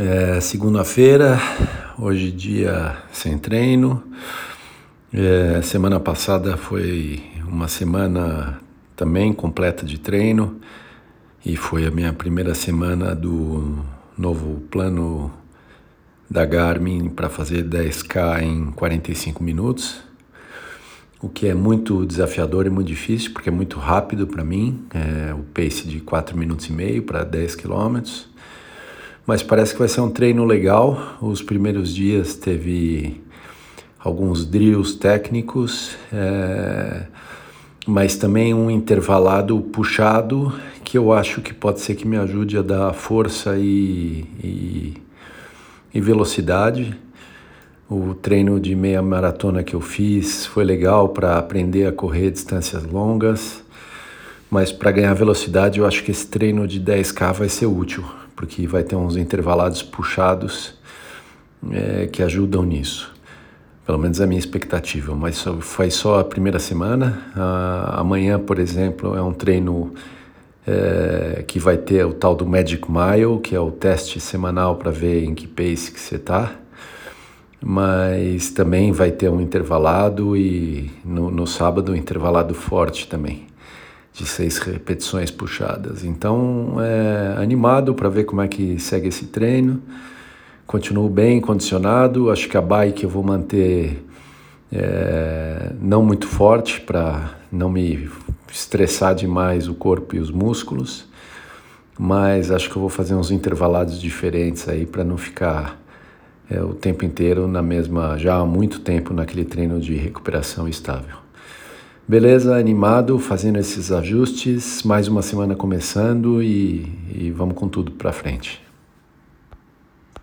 É, Segunda-feira, hoje dia sem treino. É, semana passada foi uma semana também completa de treino e foi a minha primeira semana do novo plano da Garmin para fazer 10K em 45 minutos, o que é muito desafiador e muito difícil porque é muito rápido para mim, é o pace de 4 minutos e meio para 10 quilômetros mas parece que vai ser um treino legal. Os primeiros dias teve alguns drills técnicos, é, mas também um intervalado puxado que eu acho que pode ser que me ajude a dar força e, e, e velocidade. O treino de meia maratona que eu fiz foi legal para aprender a correr distâncias longas, mas para ganhar velocidade eu acho que esse treino de 10K vai ser útil porque vai ter uns intervalados puxados é, que ajudam nisso. Pelo menos é a minha expectativa, mas só, foi só a primeira semana. Ah, amanhã, por exemplo, é um treino é, que vai ter o tal do Magic Mile, que é o teste semanal para ver em que pace que você está. Mas também vai ter um intervalado e no, no sábado um intervalado forte também de seis repetições puxadas. Então, é animado para ver como é que segue esse treino. Continuo bem condicionado. Acho que a bike eu vou manter é, não muito forte para não me estressar demais o corpo e os músculos. Mas acho que eu vou fazer uns intervalados diferentes aí para não ficar é, o tempo inteiro na mesma, já há muito tempo naquele treino de recuperação estável. Beleza, animado, fazendo esses ajustes, mais uma semana começando e, e vamos com tudo para frente.